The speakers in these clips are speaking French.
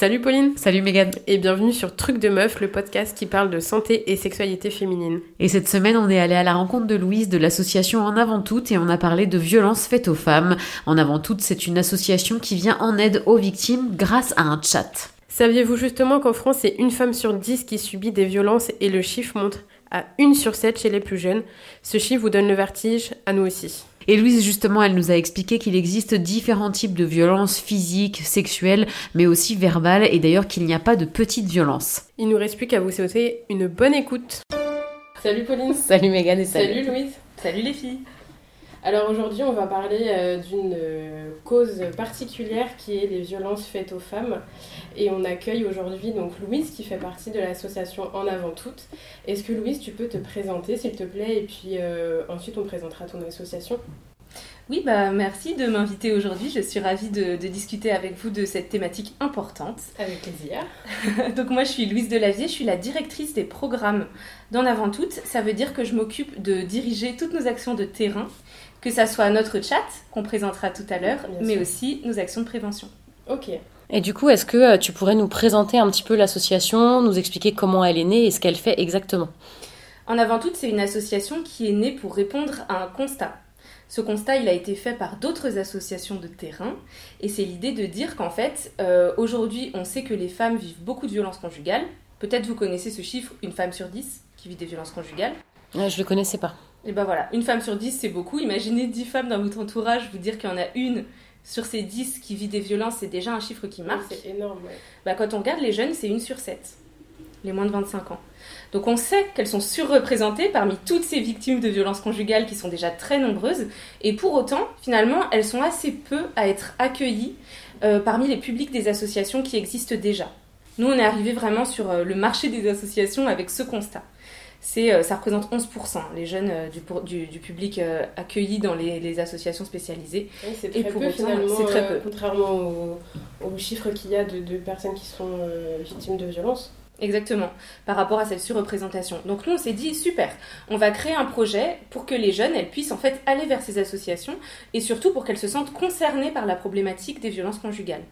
Salut Pauline Salut Megan Et bienvenue sur Truc de Meuf, le podcast qui parle de santé et sexualité féminine. Et cette semaine, on est allé à la rencontre de Louise de l'association En Avant Toutes et on a parlé de violences faites aux femmes. En Avant Toutes, c'est une association qui vient en aide aux victimes grâce à un chat. Saviez-vous justement qu'en France, c'est une femme sur dix qui subit des violences et le chiffre monte à une sur sept chez les plus jeunes Ce chiffre vous donne le vertige, à nous aussi. Et Louise, justement, elle nous a expliqué qu'il existe différents types de violences physiques, sexuelles, mais aussi verbales, et d'ailleurs qu'il n'y a pas de petites violences. Il nous reste plus qu'à vous souhaiter une bonne écoute. Salut Pauline Salut Megan et salut, salut Louise Salut les filles alors aujourd'hui, on va parler euh, d'une euh, cause particulière qui est les violences faites aux femmes. Et on accueille aujourd'hui donc Louise qui fait partie de l'association En Avant Toutes. Est-ce que Louise, tu peux te présenter s'il te plaît? Et puis euh, ensuite on présentera ton association oui, bah merci de m'inviter aujourd'hui. Je suis ravie de, discuter avec vous de cette thématique importante. Avec plaisir. Donc moi, je suis Louise Delavier, je suis la directrice des programmes d'En Avant Toutes. Ça veut dire que je m'occupe de diriger toutes nos actions de terrain que ça soit notre chat qu'on présentera tout à l'heure, mais aussi nos actions de prévention. Ok. Et du coup, est-ce que euh, tu pourrais nous présenter un petit peu l'association, nous expliquer comment elle est née et ce qu'elle fait exactement? En avant tout, c'est une association qui est née pour répondre à un constat. Ce constat, il a été fait par d'autres associations de terrain, et c'est l'idée de dire qu'en fait, euh, aujourd'hui, on sait que les femmes vivent beaucoup de violences conjugales. Peut-être vous connaissez ce chiffre, une femme sur dix qui vit des violences conjugales. Je ne le connaissais pas. Et ben voilà, une femme sur dix, c'est beaucoup. Imaginez dix femmes dans votre entourage, vous dire qu'il y en a une sur ces dix qui vit des violences, c'est déjà un chiffre qui marque. c'est énorme, Bah, quand on regarde les jeunes, c'est une sur sept, les moins de 25 ans. Donc on sait qu'elles sont surreprésentées parmi toutes ces victimes de violences conjugales qui sont déjà très nombreuses, et pour autant, finalement, elles sont assez peu à être accueillies euh, parmi les publics des associations qui existent déjà. Nous, on est arrivé vraiment sur euh, le marché des associations avec ce constat c'est, euh, ça représente 11% les jeunes du, du, public accueillis dans les, associations spécialisées. c'est très peu finalement, très peu. contrairement aux, chiffres qu'il y a de, de personnes qui sont victimes de violences. Exactement, par rapport à cette surreprésentation. Donc nous, on s'est dit, super, on va créer un projet pour que les jeunes, elles puissent en fait aller vers ces associations et surtout pour qu'elles se sentent concernées par la problématique des violences conjugales.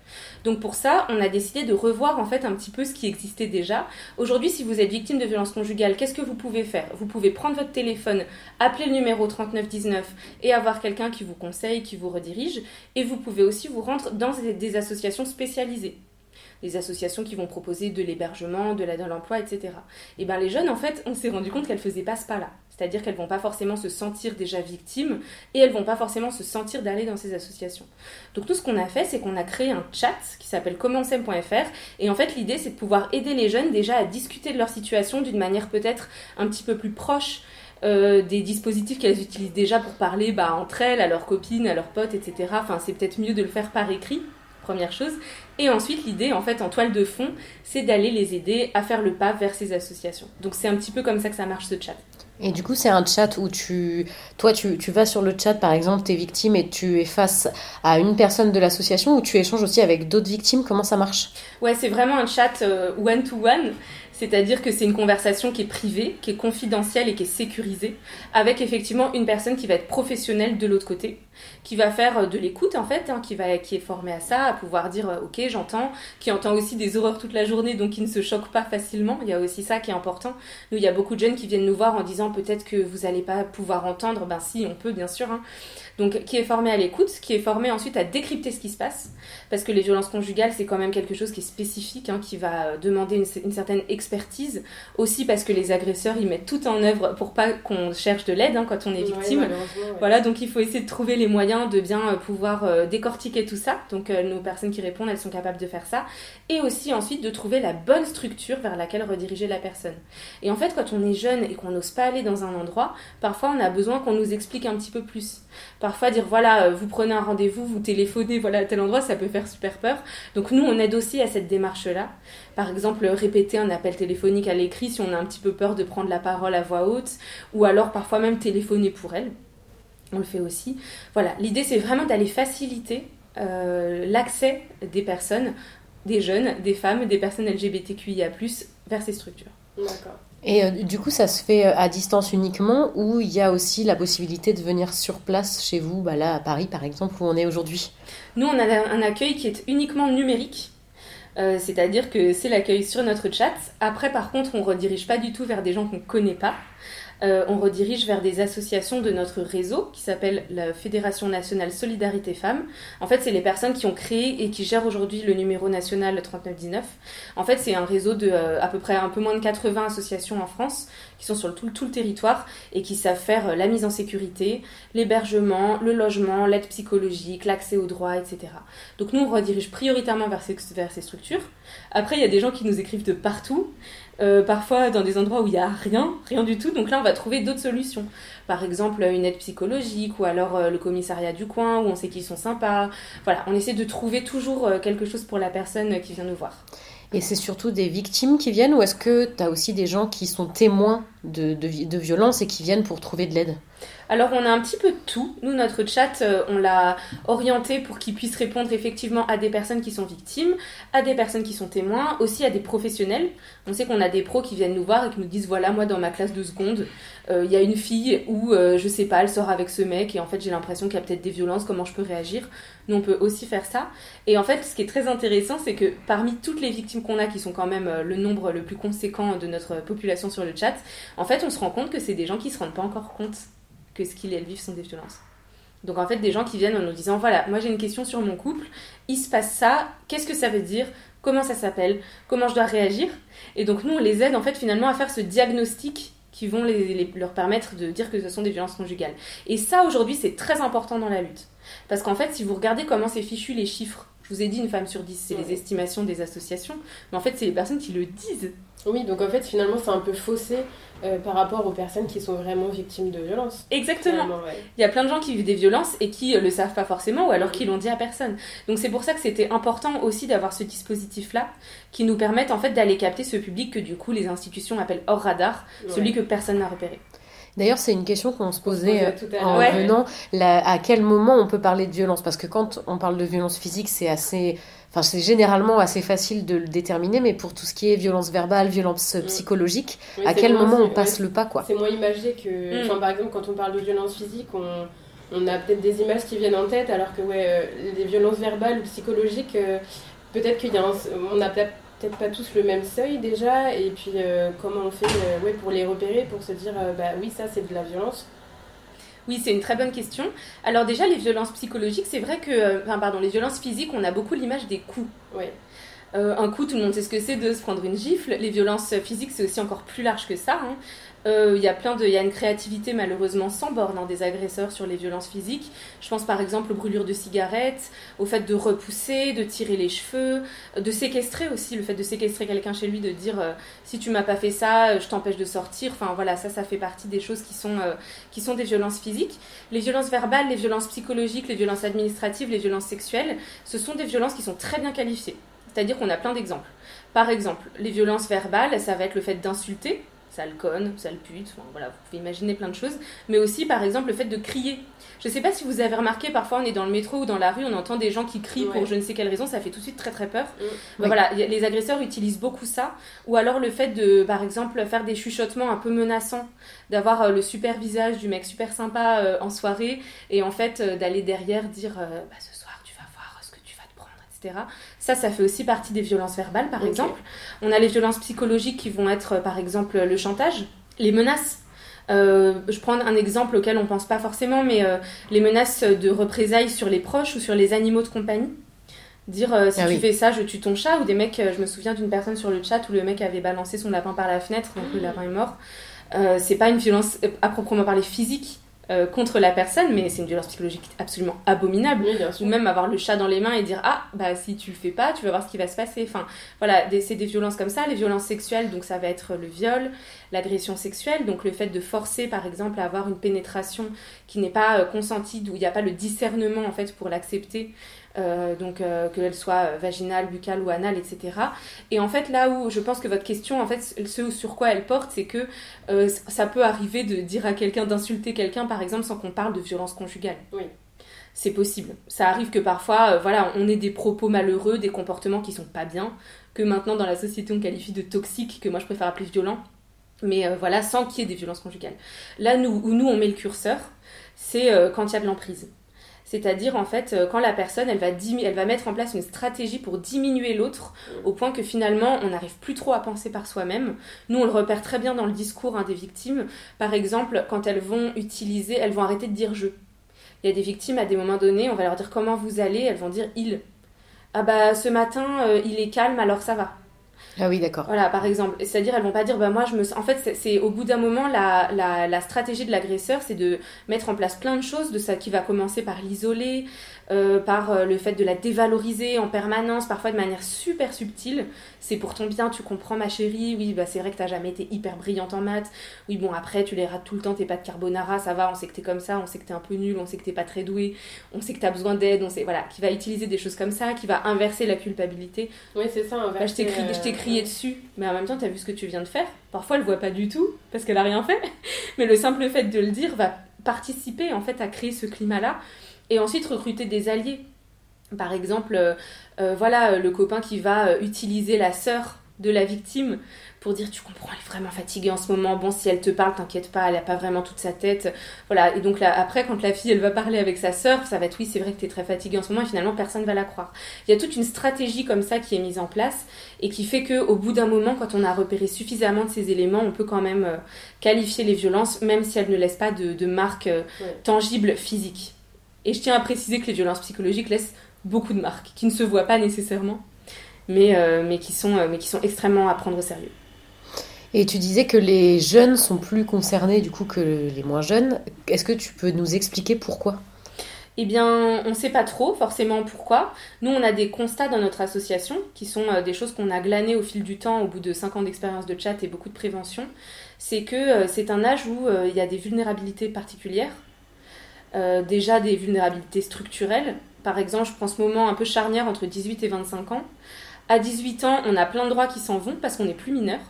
Donc pour ça, on a décidé de revoir en fait un petit peu ce qui existait déjà. Aujourd'hui, si vous êtes victime de violences conjugales, qu'est-ce que vous pouvez faire? Vous pouvez prendre votre téléphone, appeler le numéro 3919 et avoir quelqu'un qui vous conseille, qui vous redirige. Et vous pouvez aussi vous rendre dans des associations spécialisées des associations qui vont proposer de l'hébergement, de l'aide à l'emploi, etc. Et bien les jeunes, en fait, on s'est rendu compte qu'elles faisaient pas ce pas-là. C'est-à-dire qu'elles vont pas forcément se sentir déjà victimes et elles vont pas forcément se sentir d'aller dans ces associations. Donc tout ce qu'on a fait, c'est qu'on a créé un chat qui s'appelle commencem.fr et en fait l'idée c'est de pouvoir aider les jeunes déjà à discuter de leur situation d'une manière peut-être un petit peu plus proche euh, des dispositifs qu'elles utilisent déjà pour parler bah, entre elles, à leurs copines, à leurs potes, etc. Enfin, c'est peut-être mieux de le faire par écrit première chose. Et ensuite, l'idée, en fait, en toile de fond, c'est d'aller les aider à faire le pas vers ces associations. Donc, c'est un petit peu comme ça que ça marche ce chat. Et du coup, c'est un chat où tu, toi, tu, tu, vas sur le chat, par exemple, tes victimes, et tu es face à une personne de l'association, ou tu échanges aussi avec d'autres victimes? Comment ça marche? Ouais, c'est vraiment un chat euh, one-to-one. C'est-à-dire que c'est une conversation qui est privée, qui est confidentielle et qui est sécurisée, avec effectivement une personne qui va être professionnelle de l'autre côté, qui va faire euh, de l'écoute en fait, hein, qui, va, qui est formée à ça, à pouvoir dire euh, ok j'entends, qui entend aussi des horreurs toute la journée, donc qui ne se choque pas facilement. Il y a aussi ça qui est important. Nous, il y a beaucoup de jeunes qui viennent nous voir en disant peut-être que vous n'allez pas pouvoir entendre. Ben si, on peut bien sûr. Hein. Donc qui est formé à l'écoute, qui est formé ensuite à décrypter ce qui se passe, parce que les violences conjugales c'est quand même quelque chose qui est spécifique, hein, qui va euh, demander une, certaine expertise, aussi parce que les agresseurs ils mettent tout en œuvre pour pas qu'on cherche de l'aide quand on est victime. Voilà, donc il faut essayer de trouver les moyens de bien euh, pouvoir euh, décortiquer tout ça. Donc nos personnes qui répondent, elles sont capables de faire ça, et aussi ensuite de trouver la bonne structure vers laquelle rediriger la personne. Et en fait, quand on est jeune et qu'on n'ose pas aller dans un endroit, parfois on a besoin qu'on nous explique un petit peu plus. Parfois dire voilà, euh, vous prenez un rendez-vous, vous téléphonez voilà à tel endroit, ça peut faire super peur. Donc nous on aide aussi à cette démarche-là. Par exemple, répéter un appel téléphonique à l'écrit si on a un petit peu peur de prendre la parole à voix haute ou alors parfois même téléphoner pour elle. On le fait aussi. Voilà, l'idée c'est vraiment d'aller faciliter euh, l'accès des personnes, des jeunes, des femmes, des personnes LGBTQIA+, vers ces structures. D'accord. Et euh, du coup, ça se fait euh, à distance uniquement ou il y a aussi la possibilité de venir sur place chez vous, bah là à Paris par exemple, où on est aujourd'hui? Nous, on a un accueil qui est uniquement numérique. C'est-à-dire que c'est l'accueil sur notre chat. Après, par contre, on redirige pas du tout vers des gens qu'on connaît pas. Euh, on redirige vers des associations de notre réseau qui s'appelle la Fédération nationale Solidarité Femmes. En fait, c'est les personnes qui ont créé et qui gèrent aujourd'hui le numéro national 3919. En fait, c'est un réseau de euh, à peu près un peu moins de 80 associations en France qui sont sur tout, le territoire et qui savent faire euh, la mise en sécurité, l'hébergement, le logement, l'aide psychologique, l'accès aux droits, etc. Donc nous, on redirige prioritairement vers ces structures. Après, il y a des gens qui nous écrivent de partout. Euh, parfois dans des endroits où il n'y a rien, rien du tout. Donc là, on va trouver d'autres solutions. Par exemple, une aide psychologique ou alors euh, le commissariat du coin où on sait qu'ils sont sympas. Voilà, on essaie de trouver toujours euh, quelque chose pour la personne qui vient nous voir. Et c'est surtout des victimes qui viennent ou est-ce que tu as aussi des gens qui sont témoins de, de, de violences et qui viennent pour trouver de l'aide? Alors on a un petit peu de tout. Nous, notre chat, euh, on l'a orienté pour qu'il puisse répondre effectivement à des personnes qui sont victimes, à des personnes qui sont témoins, aussi à des professionnels. On sait qu'on a des pros qui viennent nous voir et qui nous disent voilà, moi dans ma classe de seconde, euh, il y a une fille où, euh, je sais pas, elle sort avec ce mec et en fait j'ai l'impression qu'il y a peut-être des violences, comment je peux réagir? Nous, on peut aussi faire ça. Et en fait, ce qui est très intéressant, c'est que parmi toutes les victimes qu'on a, qui sont quand même le nombre le plus conséquent de notre population sur le chat, en fait, on se rend compte que c'est des gens qui se rendent pas encore compte que ce qu'ils vivent sont des violences. Donc en fait, des gens qui viennent en nous disant, voilà, moi j'ai une question sur mon couple, il se passe ça, qu'est-ce que ça veut dire, comment ça s'appelle, comment je dois réagir? Et donc nous, on les aide en fait finalement à faire ce diagnostic qui vont leur permettre de dire que ce sont des violences conjugales. Et ça, aujourd'hui, c'est très important dans la lutte. Parce qu'en fait, si vous regardez comment c'est fichu les chiffres, je vous ai dit une femme sur dix, c'est les estimations des associations, mais en fait, c'est les personnes qui le disent. Oui, donc en fait, finalement, c'est un peu faussé euh, par rapport aux personnes qui sont vraiment victimes de violences. Exactement. Il y a plein de gens qui vivent des violences et qui ne euh, le savent pas forcément ou alors qui l'ont dit à personne. Donc c'est pour ça que c'était important aussi d'avoir ce dispositif-là qui nous permette en fait d'aller capter ce public que du coup les institutions appellent hors radar, celui que personne n'a repéré. D'ailleurs, c'est une question qu'on se posait euh, en venant. à quel moment on peut parler de violence? Parce que quand on parle de violence physique, c'est assez Enfin, c'est généralement assez facile de le déterminer, mais pour tout ce qui est violence verbale, violence mm. psychologique, à quel moment on passe le pas quoi? C'est moins imagé que. Mm. par exemple, quand on parle de violence physique, on, on a peut-être des images qui viennent en tête, alors que ouais, euh, les violences verbales ou psychologiques, euh, peut-être qu'il y a on n'a peut-être pas tous le même seuil déjà, et puis euh, comment on fait ouais, pour les repérer, pour se dire bah oui, ça c'est de la violence? Oui, c'est une très bonne question. Alors déjà, les violences psychologiques, c'est vrai que, euh, enfin pardon, les violences physiques, on a beaucoup l'image des coups. Euh, un coup, tout le monde sait ce que c'est de se prendre une gifle. Les violences physiques, c'est aussi encore plus large que ça. Hein. Euh, il y a plein de, il y a une créativité malheureusement sans borne hein, des agresseurs sur les violences physiques. Je pense par exemple aux brûlures de cigarettes, au fait de repousser, de tirer les cheveux, de séquestrer aussi, le fait de séquestrer quelqu'un chez lui, de dire euh, si tu m'as pas fait ça, je t'empêche de sortir. Enfin voilà, ça, ça fait partie des choses qui sont, qui sont des violences physiques. Les violences verbales, les violences psychologiques, les violences administratives, les violences sexuelles, ce sont des violences qui sont très bien qualifiées. C'est-à-dire qu'on a plein d'exemples. Par exemple, les violences verbales, ça va être le fait d'insulter, sale conne, sale pute, voilà, vous pouvez imaginer plein de choses, mais aussi par exemple le fait de crier. Je ne sais pas si vous avez remarqué, parfois on est dans le métro ou dans la rue, on entend des gens qui crient pour je ne sais quelle raison, ça fait tout de suite très très peur. Mm. Ben voilà, les agresseurs utilisent beaucoup ça, ou alors le fait de, par exemple, faire des chuchotements un peu menaçants, d'avoir euh, le super visage du mec super sympa euh, en soirée, et en fait euh, d'aller derrière dire bah, ce soir tu vas voir ce que tu vas te prendre, etc. Ça, ça fait aussi partie des violences verbales, par exemple. On a les violences psychologiques qui vont être, par exemple, le chantage, les menaces. Euh, je prends un exemple auquel on pense pas forcément, mais euh, les menaces de représailles sur les proches ou sur les animaux de compagnie. Dire euh, si ah tu fais ça, je tue ton chat, ou des mecs, je me souviens d'une personne sur le chat où le mec avait balancé son lapin par la fenêtre, donc le lapin est mort. c'est pas une violence à proprement parler physique, euh, contre la personne, mais c'est une violence psychologique absolument abominable. ou même avoir le chat dans les mains et dire ah bah si tu le fais pas, tu vas voir ce qui va se passer. Enfin voilà, c'est des violences comme ça, les violences sexuelles, donc ça va être le viol, l'agression sexuelle, donc le fait de forcer par exemple à avoir une pénétration qui n'est pas euh, consentie, où il n'y a pas le discernement en fait pour l'accepter. Euh, donc euh, qu'elle soit vaginale, buccale ou anale, etc. Et en fait, là où je pense que votre question, en fait, ce sur quoi elle porte, c'est que euh, ça peut arriver de dire à quelqu'un, d'insulter quelqu'un, par exemple, sans qu'on parle de violence conjugale. Oui. C'est possible. Ça arrive que parfois, voilà, on ait des propos malheureux, des comportements qui sont pas bien, que maintenant dans la société on qualifie de toxiques, que moi je préfère appeler violents. Mais voilà, sans qu'il y ait des violences conjugales. Là, nous, où nous on met le curseur, c'est quand il y a de l'emprise C'est-à-dire, en fait, euh, quand la personne, elle va, elle va mettre en place une stratégie pour diminuer l'autre, au point que finalement, on n'arrive plus trop à penser par soi-même. Nous, on le repère très bien dans le discours hein, des victimes. Par exemple, quand elles vont utiliser, elles vont arrêter de dire je. Il y a des victimes, à des moments donnés, on va leur dire comment vous allez, elles vont dire il. Ah bah, ce matin, euh, il est calme, alors ça va. Ah oui, d'accord. Voilà, par exemple. C'est-à-dire, elles vont pas dire, bah moi, je me. En fait, c'est au bout d'un moment, la, la, la, stratégie de l'agresseur, c'est de mettre en place plein de choses, de ça qui va commencer par l'isoler, euh, par euh, le fait de la dévaloriser en permanence, parfois de manière super subtile. C'est pour ton bien, tu comprends ma chérie, oui, bah c'est vrai que t'as jamais été hyper brillante en maths, oui, bon, après, tu les rates tout le temps, t'es pas de carbonara, ça va, on sait que t'es comme ça, on sait que t'es un peu nul, on sait que t'es pas très doué, on sait que t'as besoin d'aide, on sait, voilà, qui va utiliser des choses comme ça, qui va inverser la culpabilité. Oui, c'est ça, inverser. Bah, je t'ai crié, dessus, mais en même temps, t'as vu ce que tu viens de faire? Parfois, elle voit pas du tout, parce qu'elle a rien fait, mais le simple fait de le dire va participer, en fait, à créer ce climat-là et ensuite recruter des alliés. Par exemple, euh, euh, voilà, le copain qui va euh, utiliser la sœur de la victime pour dire tu comprends elle est vraiment fatiguée en ce moment. Bon si elle te parle t'inquiète pas elle a pas vraiment toute sa tête. Voilà. Et donc là après quand la fille elle va parler avec sa sœur ça va être oui c'est vrai que tu es très fatiguée en ce moment et finalement personne va la croire. Il y a toute une stratégie comme ça qui est mise en place et qui fait que au bout d'un moment quand on a repéré suffisamment de ces éléments on peut quand même qualifier les violences même si elles ne laissent pas de, marques tangibles physiques et je tiens à préciser que les violences psychologiques laissent beaucoup de marques, qui ne se voient pas nécessairement, mais, euh, mais, qui, sont, euh, mais qui sont extrêmement à prendre au sérieux. Et tu disais que les jeunes sont plus concernés du coup que les moins jeunes. Est-ce que tu peux nous expliquer pourquoi? Eh bien, on ne sait pas trop forcément pourquoi. Nous, on a des constats dans notre association qui sont euh, des choses qu'on a glanées au fil du temps, au bout de 5 ans d'expérience de chat et beaucoup de prévention. C'est que c'est un âge où il y a des vulnérabilités particulières euh, déjà des vulnérabilités structurelles. Par exemple, je prends ce moment un peu charnière entre 18 et 25 ans. À 18 ans, on a plein de droits qui s'en vont parce qu'on n'est plus mineur.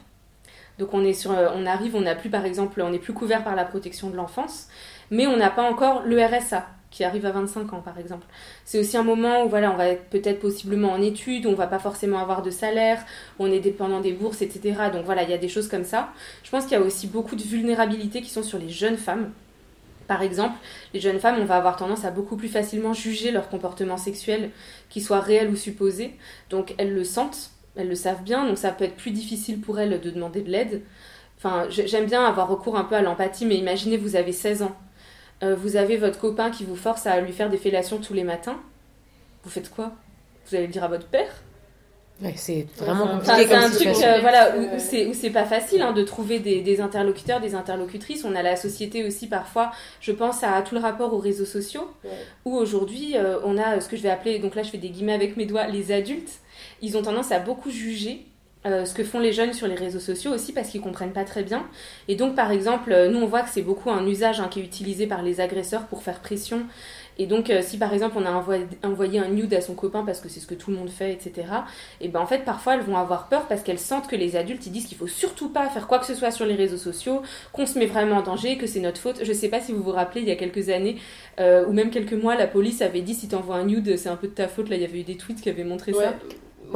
Donc on, est sur, euh, on arrive, on n'a plus par exemple, on n'est plus couvert par la protection de l'enfance, mais on n'a pas encore le RSA qui arrive à 25 ans par exemple. C'est aussi un moment où voilà, on va être peut-être possiblement en études, on va pas forcément avoir de salaire, on est dépendant des bourses, etc. Donc voilà, il y a des choses comme ça. Je pense qu'il y a aussi beaucoup de vulnérabilités qui sont sur les jeunes femmes. Par exemple, les jeunes femmes, on va avoir tendance à beaucoup plus facilement juger leur comportement sexuel, qu'il soit réel ou supposé. Donc elles le sentent, elles le savent bien, donc ça peut être plus difficile pour elles de demander de l'aide. Enfin, j'aime bien avoir recours un peu à l'empathie, mais imaginez, vous avez 16 ans. Euh, vous avez votre copain qui vous force à lui faire des fellations tous les matins. Vous faites quoi? Vous allez le dire à votre père? C'est vraiment compliqué. c'est un truc euh, voilà, où, où c'est pas facile hein, de trouver des, des, interlocuteurs, des interlocutrices. On a la société aussi parfois, je pense à tout le rapport aux réseaux sociaux, où aujourd'hui euh, on a ce que je vais appeler, donc là je fais des guillemets avec mes doigts, les adultes. Ils ont tendance à beaucoup juger euh, ce que font les jeunes sur les réseaux sociaux aussi parce qu'ils comprennent pas très bien. Et donc par exemple, nous on voit que c'est beaucoup un usage hein, qui est utilisé par les agresseurs pour faire pression et donc, euh, si par exemple on a envoyé, un nude à son copain parce que c'est ce que tout le monde fait, etc., et ben en fait, parfois elles vont avoir peur parce qu'elles sentent que les adultes ils disent qu'il faut surtout pas faire quoi que ce soit sur les réseaux sociaux, qu'on se met vraiment en danger, que c'est notre faute. Je sais pas si vous vous rappelez, il y a quelques années, euh, ou même quelques mois, la police avait dit si t'envoies un nude, c'est un peu de ta faute. Là, il y avait eu des tweets qui avaient montré ça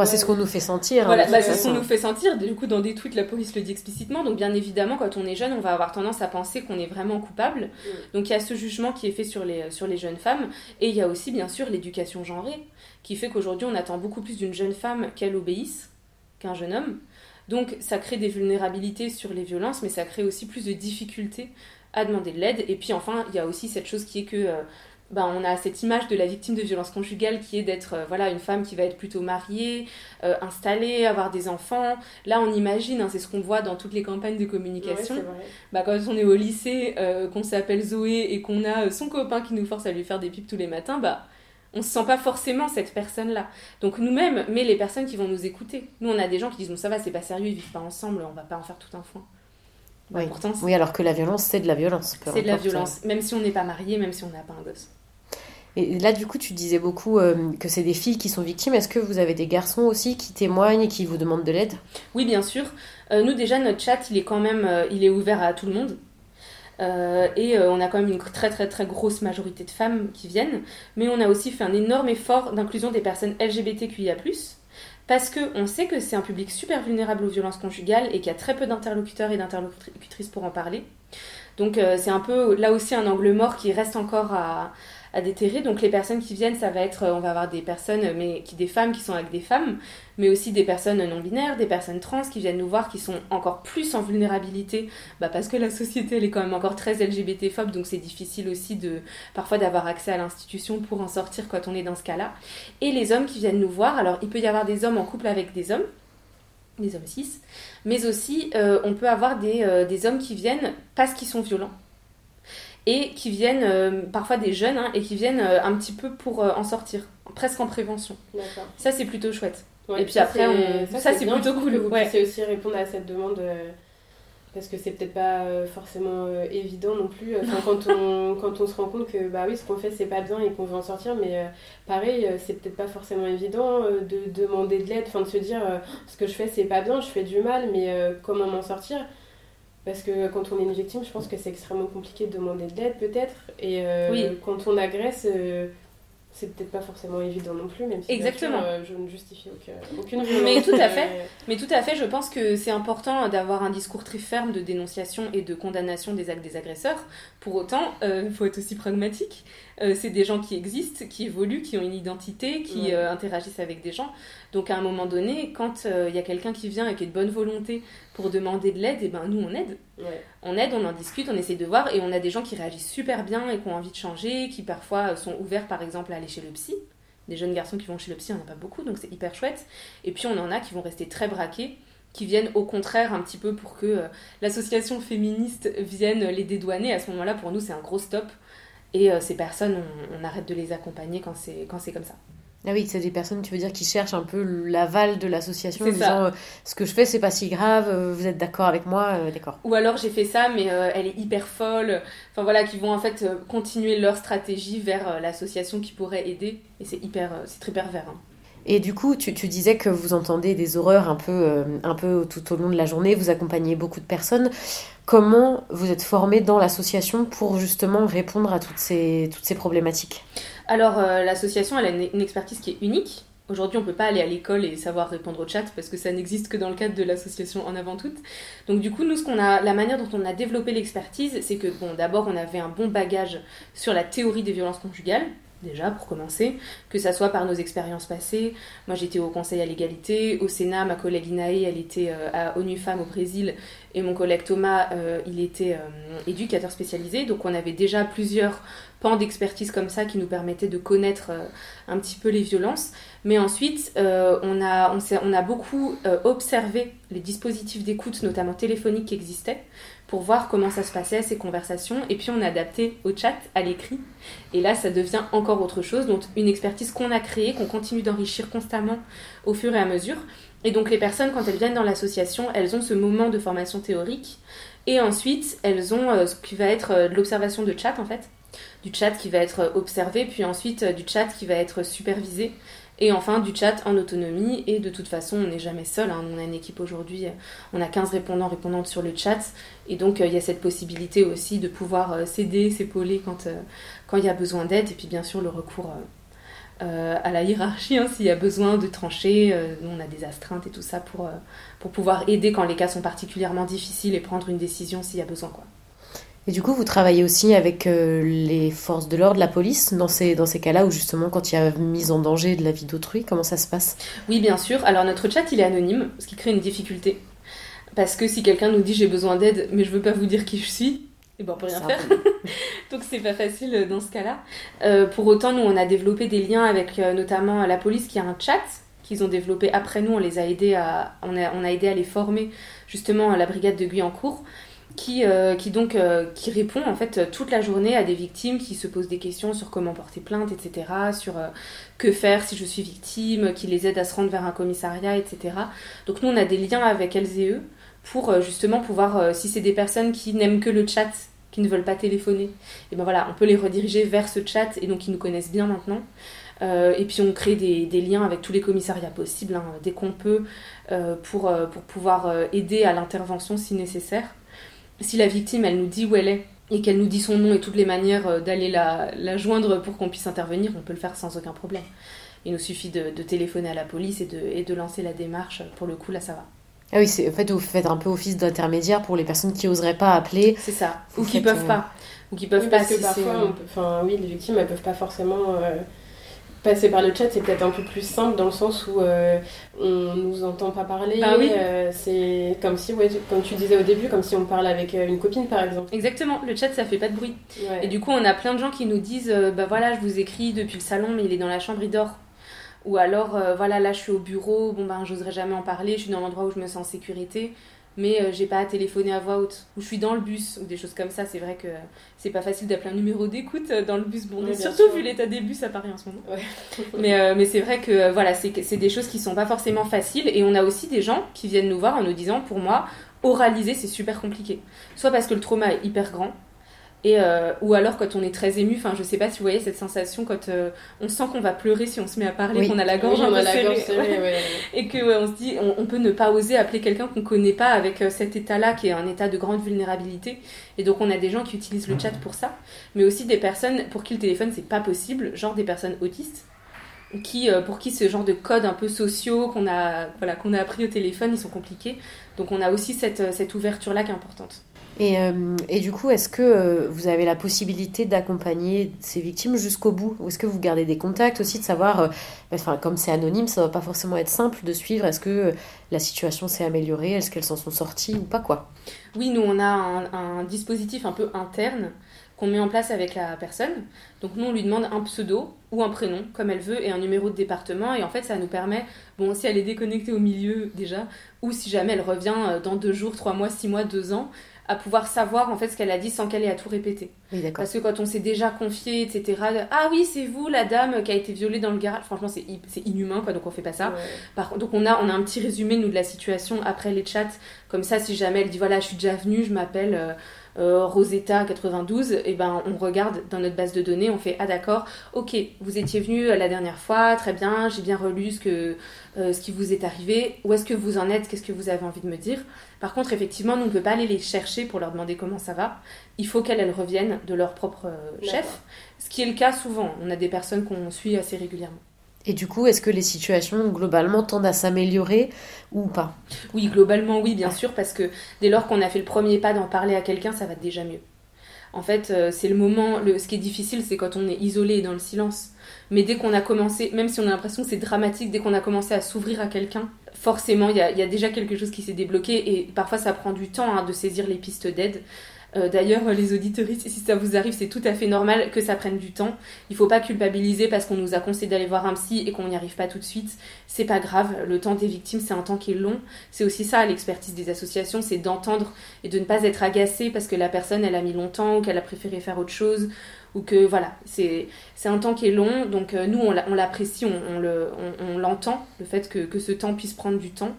c'est ce qu'on nous fait sentir. Hein, voilà, bah, c'est ce qu'on nous fait sentir. Du coup, dans des tweets, la police le dit explicitement. Donc, bien évidemment, quand on est jeune, on va avoir tendance à penser qu'on est vraiment coupable. Mm. Donc, il y a ce jugement qui est fait sur les, sur les jeunes femmes. Et il y a aussi, bien sûr, l'éducation genrée, qui fait qu'aujourd'hui, on attend beaucoup plus d'une jeune femme qu'elle obéisse qu'un jeune homme. Donc, ça crée des vulnérabilités sur les violences, mais ça crée aussi plus de difficultés à demander de l'aide. Et puis, enfin, il y a aussi cette chose qui est que. Euh, ben, on a cette image de la victime de violence conjugale qui est d'être euh, voilà une femme qui va être plutôt mariée, euh, installée, avoir des enfants. Là, on imagine, hein, c'est ce qu'on voit dans toutes les campagnes de communication. bah, quand on est au lycée, euh, qu'on s'appelle Zoé et qu'on a son copain qui nous force à lui faire des pipes tous les matins, bah on se sent pas forcément cette personne-là. Donc nous-mêmes, mais les personnes qui vont nous écouter. Nous, on a des gens qui disent bon ça va, c'est pas sérieux, ils vivent pas ensemble, on va pas en faire tout un foin. oui. oui, alors que la violence, c'est de la violence. C'est de la violence, même si on n'est pas marié, même si on n'a pas un gosse. Et là, du coup, tu disais beaucoup euh, que c'est des filles qui sont victimes. Est-ce que vous avez des garçons aussi qui témoignent et qui vous demandent de l'aide? Oui, bien sûr. Euh, nous, déjà, notre chat, il est quand même euh, il est ouvert à tout le monde. et on a quand même une très très très grosse majorité de femmes qui viennent. Mais on a aussi fait un énorme effort d'inclusion des personnes LGBTQIA+. Parce qu'on sait que c'est un public super vulnérable aux violences conjugales et qu'il y a très peu d'interlocuteurs et d'interlocutrices pour en parler. Donc c'est un peu là aussi un angle mort qui reste encore à, à déterrer. Donc les personnes qui viennent, ça va être, on va avoir des personnes, mais qui des femmes qui sont avec des femmes, mais aussi des personnes non binaires, des personnes trans qui viennent nous voir, qui sont encore plus en vulnérabilité, bah parce que la société elle est quand même encore très LGBT-phobe, donc c'est difficile aussi de parfois d'avoir accès à l'institution pour en sortir quand on est dans ce cas-là. Et les hommes qui viennent nous voir, alors il peut y avoir des hommes en couple avec des hommes, des hommes cis, mais aussi euh, on peut avoir euh, des hommes qui viennent parce qu'ils sont violents et qui viennent, euh, parfois des jeunes, hein, et qui viennent euh, un petit peu pour euh, en sortir, presque en prévention. Ça, c'est plutôt chouette. et puis après, ça, c'est plutôt cool. vous puissiez aussi répondre à cette demande. parce que c'est peut-être pas forcément évident non plus quand, on, quand on se rend compte que bah oui ce qu'on fait c'est pas bien et qu'on veut en sortir mais pareil c'est peut-être pas forcément évident de demander de l'aide enfin de se dire ce que je fais c'est pas bien je fais du mal mais comment m'en sortir? Parce que quand on est une victime, je pense que c'est extrêmement compliqué de demander de l'aide, peut-être. Et euh, quand on agresse, euh, c'est peut-être pas forcément évident non plus, même si Exactement. Euh, je ne justifie aucune, violence. Mais tout à fait. Mais tout à fait, je pense que c'est important d'avoir un discours très ferme de dénonciation et de condamnation des actes des agresseurs. Pour autant, il faut être aussi pragmatique. C'est des gens qui existent, qui évoluent, qui ont une identité, qui interagissent avec des gens. Donc à un moment donné, quand il euh, y a quelqu'un qui vient et qui est de bonne volonté pour demander de l'aide, et eh ben nous on aide. On aide, on en discute, on essaie de voir et on a des gens qui réagissent super bien et qui ont envie de changer, qui parfois sont ouverts par exemple à aller chez le psy. Des jeunes garçons qui vont chez le psy, on n'en a pas beaucoup, donc c'est hyper chouette. Et puis on en a qui vont rester très braqués qui viennent au contraire un petit peu pour que euh, l'association féministe vienne les dédouaner. À ce moment-là, pour nous, c'est un gros stop. Et euh, ces personnes, on, on, arrête de les accompagner quand c'est comme ça. Ah oui, c'est des personnes, tu veux dire, qui cherchent un peu l'aval de l'association en disant euh, ce que je fais, c'est pas si grave, euh, vous êtes d'accord avec moi, euh, d'accord. Ou alors j'ai fait ça, mais elle est hyper folle. Enfin voilà, qui vont en fait continuer leur stratégie vers l'association qui pourrait aider. Et c'est hyper, c'est très pervers. Hein. Et du coup, tu, tu, disais que vous entendez des horreurs un peu, un peu tout au long de la journée, vous accompagnez beaucoup de personnes. Comment vous êtes formé dans l'association pour justement répondre à toutes ces, toutes ces problématiques? Alors, euh, l'association, elle a une, expertise qui est unique. Aujourd'hui, on ne peut pas aller à l'école et savoir répondre au chat parce que ça n'existe que dans le cadre de l'association en avant toute. Donc, du coup, nous, ce a, la manière dont on a développé l'expertise, c'est que, bon, d'abord, on avait un bon bagage sur la théorie des violences conjugales, déjà pour commencer, que ça soit par nos expériences passées. Moi j'étais au Conseil à l'égalité, au Sénat, ma collègue Inae, elle était euh, à ONU Femmes au Brésil, et mon collègue Thomas, euh, il était éducateur spécialisé, donc on avait déjà plusieurs pans d'expertise comme ça qui nous permettaient de connaître euh, un petit peu les violences. Mais ensuite, euh, on, a, on, a beaucoup euh, observé les dispositifs d'écoute, notamment téléphoniques, qui existaient, pour voir comment ça se passait, ces conversations. Et puis on a adapté au chat, à l'écrit. Et là, ça devient encore autre chose. Donc une expertise qu'on a créée, qu'on continue d'enrichir constamment au fur et à mesure. Et donc les personnes, quand elles viennent dans l'association, elles ont ce moment de formation théorique. Et ensuite, elles ont ce qui va être de l'observation de chat, en fait du chat qui va être observé, puis ensuite euh, du chat qui va être supervisé, et enfin du chat en autonomie. Et de toute façon, on n'est jamais seul. Hein. On a une équipe aujourd'hui, on a 15 répondants, répondantes sur le chat, et donc euh, il y a cette possibilité aussi de pouvoir euh, s'aider, s'épauler quand quand il y a besoin d'aide, et puis bien sûr le recours à la hiérarchie hein, s'il y a besoin de trancher. nous, on a des astreintes et tout ça pour, pour pouvoir aider quand les cas sont particulièrement difficiles et prendre une décision s'il y a besoin. Et du coup, vous travaillez aussi avec euh, les forces de l'ordre, la police, dans ces, dans ces cas-là où justement, quand il y a mise en danger de la vie d'autrui, comment ça se passe? Oui, bien sûr. Alors, notre chat, il est anonyme, ce qui crée une difficulté. Parce que si quelqu'un nous dit j'ai besoin d'aide, mais je veux pas vous dire qui je suis, et eh ben on peut rien faire. Donc c'est pas facile euh, dans ce cas-là. Euh, pour autant, nous on a développé des liens avec notamment la police qui a un chat qu'ils ont développé après nous. On les a aidés à, on a, on a aidé à les former justement à la brigade de Guyancourt qui, euh, qui donc euh, qui répond en fait toute la journée à des victimes qui se posent des questions sur comment porter plainte, etc., sur euh, que faire si je suis victime, qui les aide à se rendre vers un commissariat, etc. Donc nous on a des liens avec elles et eux pour justement pouvoir, si c'est des personnes qui n'aiment que le chat, qui ne veulent pas téléphoner, et ben voilà, on peut les rediriger vers ce chat et donc ils nous connaissent bien maintenant. et puis on crée des, des, liens avec tous les commissariats possibles hein, dès qu'on peut pour, pour pouvoir aider à l'intervention si nécessaire si la victime, elle nous dit où elle est et qu'elle nous dit son nom et toutes les manières euh, d'aller la, joindre pour qu'on puisse intervenir, on peut le faire sans aucun problème. Il nous suffit de, téléphoner à la police et de, et de, lancer la démarche. Pour le coup, là, ça va. Ah oui, en fait, vous faites un peu office d'intermédiaire pour les personnes qui n'oseraient pas appeler. C'est ça, ou qui ne peuvent euh, pas. ou qui peuvent oui, pas. Parce que parfois, enfin oui, les victimes, elles peuvent pas forcément passer par le chat, c'est peut-être un peu plus simple dans le sens où euh, on nous entend pas parler. Bah oui. Euh, c'est comme si, ouais, comme tu disais au début, comme si on parlait avec euh, une copine par exemple. Exactement, le chat ça fait pas de bruit. Et du coup, on a plein de gens qui nous disent Bah voilà, je vous écris depuis le salon, mais il est dans la chambre, il dort. Ou alors, voilà, là je suis au bureau, bon ben j'oserais jamais en parler, je suis dans l'endroit où je me sens en sécurité mais euh, j'ai pas à téléphoner à voix haute, ou je suis dans le bus, ou des choses comme ça. C'est vrai que c'est pas facile d'appeler un numéro d'écoute euh, dans le bus. Bon, surtout vu l'état des bus à Paris en ce moment. mais euh, mais c'est vrai que voilà, c'est des choses qui sont pas forcément faciles. Et on a aussi des gens qui viennent nous voir en nous disant, pour moi, oraliser c'est super compliqué. Soit parce que le trauma est hyper grand, et, euh, ou alors quand on est très ému, enfin je sais pas si vous voyez cette sensation quand euh, on sent qu'on va pleurer si on se met à parler, qu'on a la gorge un peu serrée, et que on se dit on, peut ne pas oser appeler quelqu'un qu'on connaît pas avec euh, cet état-là qui est un état de grande vulnérabilité. Et donc on a des gens qui utilisent le chat pour ça, mais aussi des personnes pour qui le téléphone c'est pas possible, genre des personnes autistes qui pour qui ce genre de codes un peu sociaux qu'on a voilà qu'on a appris au téléphone ils sont compliqués. Donc on a aussi cette, cette ouverture là qui est importante. Et, euh, et, du coup, est-ce que euh, vous avez la possibilité d'accompagner ces victimes jusqu'au bout? Ou est-ce que vous gardez des contacts aussi de savoir, euh, enfin, comme c'est anonyme, ça ne va pas forcément être simple de suivre. Est-ce que la situation s'est améliorée? Est-ce qu'elles s'en sont sorties ou pas quoi? Oui, nous, on a un, un, dispositif un peu interne qu'on met en place avec la personne. Donc nous, on lui demande un pseudo ou un prénom, comme elle veut, et un numéro de département. Et en fait, ça nous permet, bon, si elle est déconnectée au milieu déjà, ou si jamais elle revient dans deux jours, trois mois, six mois, deux ans, à pouvoir savoir en fait ce qu'elle a dit sans qu'elle ait à tout répéter. Parce que quand on s'est déjà confié, etc. Ah oui, c'est vous la dame qui a été violée dans le garage? Franchement, c'est, inhumain, quoi. Donc on fait pas ça. Par, donc on a, on a un petit résumé nous de la situation après les chats. Comme ça, si jamais elle dit voilà, je suis déjà venue, je m'appelle. Euh, euh, Rosetta 92, et ben on regarde dans notre base de données, on fait ah d'accord, ok, vous étiez venu la dernière fois, très bien, j'ai bien relu ce que euh, ce qui vous est arrivé, où est-ce que vous en êtes, qu'est-ce que vous avez envie de me dire? Par contre, effectivement, nous on ne peut pas aller les chercher pour leur demander comment ça va. Il faut qu'elles reviennent de leur propre euh, chef, ce qui est le cas souvent. On a des personnes qu'on suit assez régulièrement. Et du coup, est-ce que les situations globalement tendent à s'améliorer ou pas? Oui, globalement oui, bien sûr, parce que dès lors qu'on a fait le premier pas d'en parler à quelqu'un, ça va déjà mieux. En fait, euh, c'est le moment, ce qui est difficile, c'est quand on est isolé et dans le silence. Mais dès qu'on a commencé, même si on a l'impression que c'est dramatique, dès qu'on a commencé à s'ouvrir à quelqu'un, forcément, il y, a, déjà quelque chose qui s'est débloqué et parfois ça prend du temps hein, de saisir les pistes d'aide. Euh, d'ailleurs, les auditoristes, si ça vous arrive, c'est tout à fait normal que ça prenne du temps. Il faut pas culpabiliser parce qu'on nous a conseillé d'aller voir un psy et qu'on n'y arrive pas tout de suite. C'est pas grave. Le temps des victimes, c'est un temps qui est long. C'est aussi ça, l'expertise des associations, c'est d'entendre et de ne pas être agacé parce que la personne, elle a mis longtemps qu'elle a préféré faire autre chose ou que voilà, c'est un temps qui est long, donc euh, nous on l'apprécie, on, on l'entend, le, fait que, que, ce temps puisse prendre du temps.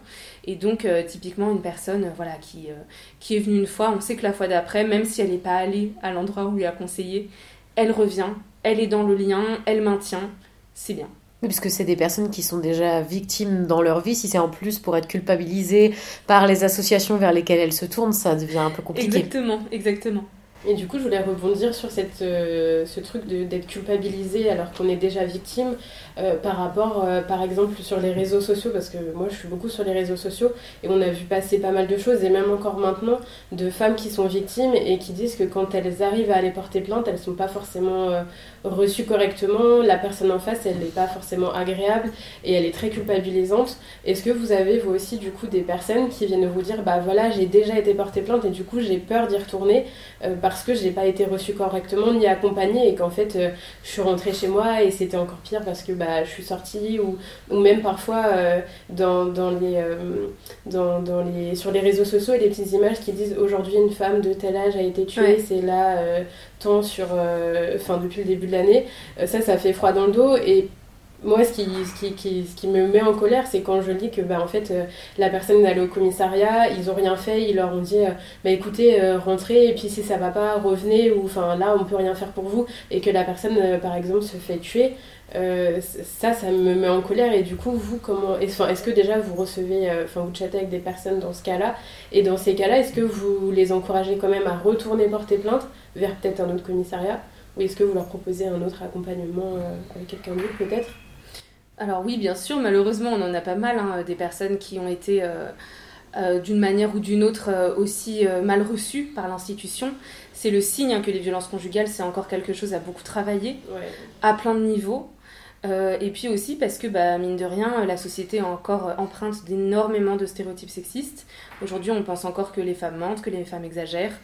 Et donc euh, typiquement une personne voilà, qui, euh, qui est venue une fois, on sait que la fois d'après, même si elle n'est pas allée à l'endroit où on lui a conseillé, elle revient, elle est dans le lien, elle maintient, c'est bien. Oui, puisque c'est des personnes qui sont déjà victimes dans leur vie. Si c'est en plus pour être culpabilisées par les associations vers lesquelles elles se tournent, ça devient un peu compliqué. Exactement, exactement. Et du coup, je voulais rebondir sur euh, ce truc d'être culpabilisé alors qu'on est déjà victime euh, par rapport, euh, par exemple, sur les réseaux sociaux, parce que moi je suis beaucoup sur les réseaux sociaux et on a vu passer pas mal de choses, et même encore maintenant, de femmes qui sont victimes et qui disent que quand elles arrivent à aller porter plainte, elles sont pas forcément reçues correctement, la personne en face, elle n'est pas forcément agréable et elle est très culpabilisante. Est-ce que vous avez, vous aussi, du coup, des personnes qui viennent vous dire, bah voilà, j'ai déjà été portée plainte et du coup j'ai peur d'y retourner parce que je n'ai pas été reçue correctement ni accompagnée et qu'en fait euh, je suis rentrée chez moi et c'était encore pire parce que bah, je suis sortie ou, ou même parfois euh, dans, dans, les, euh, dans, dans, les, sur les réseaux sociaux et des petites images qui disent aujourd'hui une femme de tel âge a été tuée, c'est là tant sur, enfin depuis le début de l'année. ça, ça fait froid dans le dos et moi, ce qui, ce, qui, ce qui, me met en colère, c'est quand je lis que bah, en fait, euh, la personne est allée au commissariat, ils ont rien fait, ils leur ont dit euh, bah, écoutez, euh, rentrez, et puis si ça va pas, revenez, ou enfin là, on peut rien faire pour vous, et que la personne, par exemple, se fait tuer. Ça, ça me met en colère, et du coup, vous, comment. Est-ce que déjà vous recevez, enfin, vous chattez avec des personnes dans ce cas-là, et dans ces cas-là, est-ce que vous les encouragez quand même à retourner porter plainte vers peut-être un autre commissariat? Ou est-ce que vous leur proposez un autre accompagnement avec quelqu'un d'autre peut-être? Alors oui, bien sûr, malheureusement, on en a pas mal, hein, des personnes qui ont été... Euh, d'une manière ou d'une autre aussi mal reçues par l'institution. C'est le signe que les violences conjugales, c'est encore quelque chose à beaucoup travailler, à plein de niveaux. Et puis aussi parce que, bah, mine de rien, la société est encore empreinte d'énormément de stéréotypes sexistes. Aujourd'hui, on pense encore que les femmes mentent, que les femmes exagèrent,